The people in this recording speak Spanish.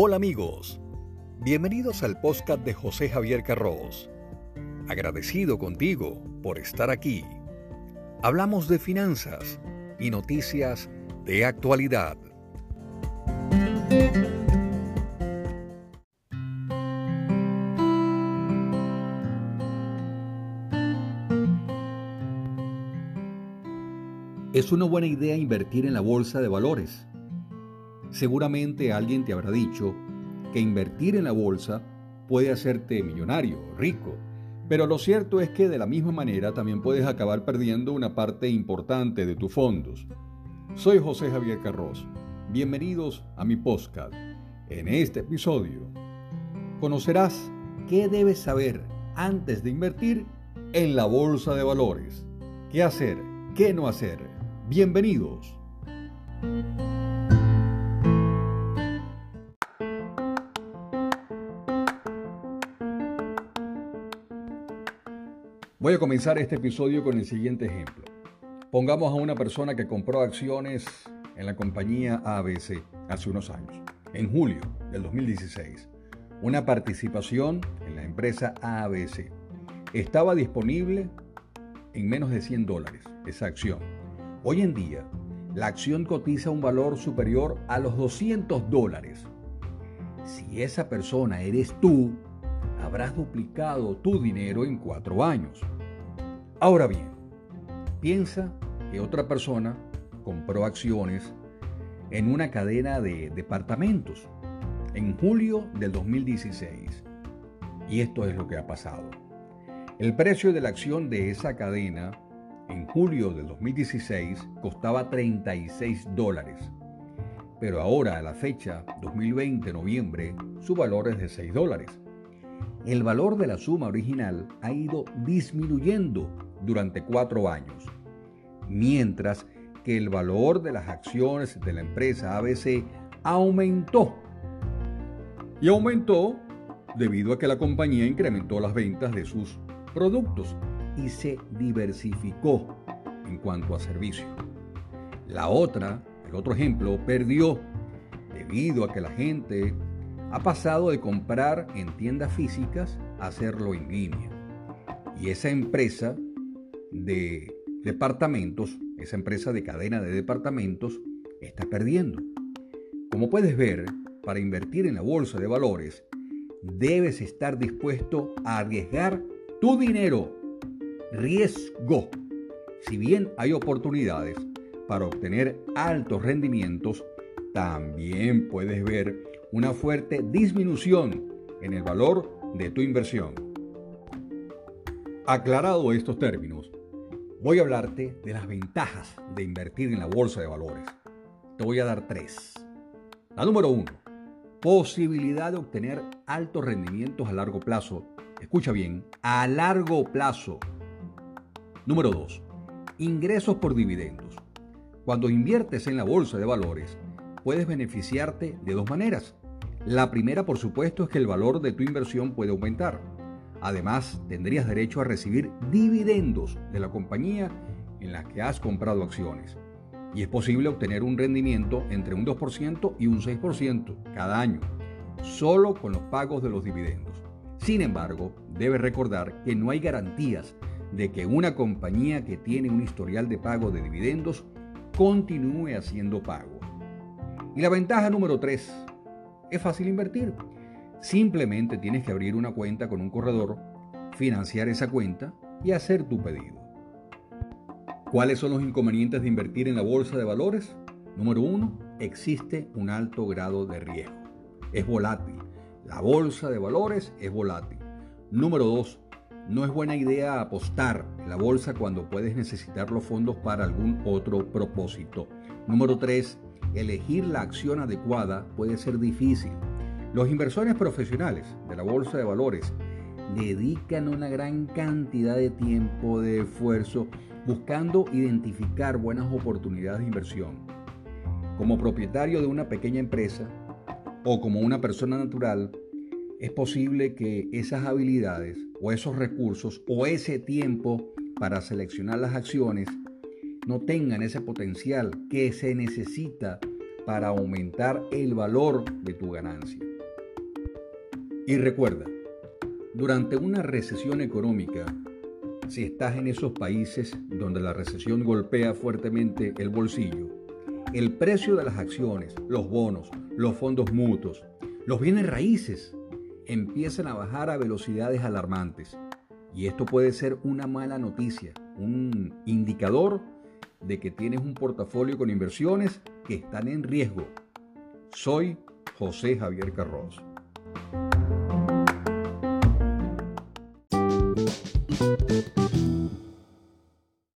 Hola amigos, bienvenidos al podcast de José Javier Carros. Agradecido contigo por estar aquí. Hablamos de finanzas y noticias de actualidad. Es una buena idea invertir en la bolsa de valores. Seguramente alguien te habrá dicho que invertir en la bolsa puede hacerte millonario, rico, pero lo cierto es que de la misma manera también puedes acabar perdiendo una parte importante de tus fondos. Soy José Javier Carros. Bienvenidos a mi podcast. En este episodio conocerás qué debes saber antes de invertir en la bolsa de valores. ¿Qué hacer? ¿Qué no hacer? Bienvenidos. Voy a comenzar este episodio con el siguiente ejemplo. Pongamos a una persona que compró acciones en la compañía ABC hace unos años, en julio del 2016. Una participación en la empresa ABC. Estaba disponible en menos de 100 dólares esa acción. Hoy en día, la acción cotiza un valor superior a los 200 dólares. Si esa persona eres tú, habrás duplicado tu dinero en cuatro años. Ahora bien, piensa que otra persona compró acciones en una cadena de departamentos en julio del 2016. Y esto es lo que ha pasado. El precio de la acción de esa cadena en julio del 2016 costaba 36 dólares, pero ahora a la fecha 2020 noviembre su valor es de 6 dólares. El valor de la suma original ha ido disminuyendo durante cuatro años, mientras que el valor de las acciones de la empresa ABC aumentó. Y aumentó debido a que la compañía incrementó las ventas de sus productos y se diversificó en cuanto a servicio. La otra, el otro ejemplo, perdió debido a que la gente ha pasado de comprar en tiendas físicas a hacerlo en línea. Y esa empresa de departamentos, esa empresa de cadena de departamentos, está perdiendo. Como puedes ver, para invertir en la bolsa de valores, debes estar dispuesto a arriesgar tu dinero riesgo. Si bien hay oportunidades para obtener altos rendimientos, también puedes ver una fuerte disminución en el valor de tu inversión. Aclarado estos términos, voy a hablarte de las ventajas de invertir en la bolsa de valores. Te voy a dar tres. La número uno, posibilidad de obtener altos rendimientos a largo plazo. Escucha bien, a largo plazo Número 2. Ingresos por dividendos. Cuando inviertes en la bolsa de valores, puedes beneficiarte de dos maneras. La primera, por supuesto, es que el valor de tu inversión puede aumentar. Además, tendrías derecho a recibir dividendos de la compañía en la que has comprado acciones. Y es posible obtener un rendimiento entre un 2% y un 6% cada año, solo con los pagos de los dividendos. Sin embargo, debes recordar que no hay garantías de que una compañía que tiene un historial de pago de dividendos continúe haciendo pago. Y la ventaja número 3 es fácil invertir. Simplemente tienes que abrir una cuenta con un corredor, financiar esa cuenta y hacer tu pedido. ¿Cuáles son los inconvenientes de invertir en la bolsa de valores? Número 1. Existe un alto grado de riesgo. Es volátil. La bolsa de valores es volátil. Número 2 no es buena idea apostar en la bolsa cuando puedes necesitar los fondos para algún otro propósito. Número 3. Elegir la acción adecuada puede ser difícil. Los inversores profesionales de la bolsa de valores dedican una gran cantidad de tiempo, de esfuerzo, buscando identificar buenas oportunidades de inversión. Como propietario de una pequeña empresa o como una persona natural, es posible que esas habilidades o esos recursos o ese tiempo para seleccionar las acciones no tengan ese potencial que se necesita para aumentar el valor de tu ganancia. Y recuerda, durante una recesión económica, si estás en esos países donde la recesión golpea fuertemente el bolsillo, el precio de las acciones, los bonos, los fondos mutuos, los bienes raíces empiezan a bajar a velocidades alarmantes. Y esto puede ser una mala noticia, un indicador de que tienes un portafolio con inversiones que están en riesgo. Soy José Javier you.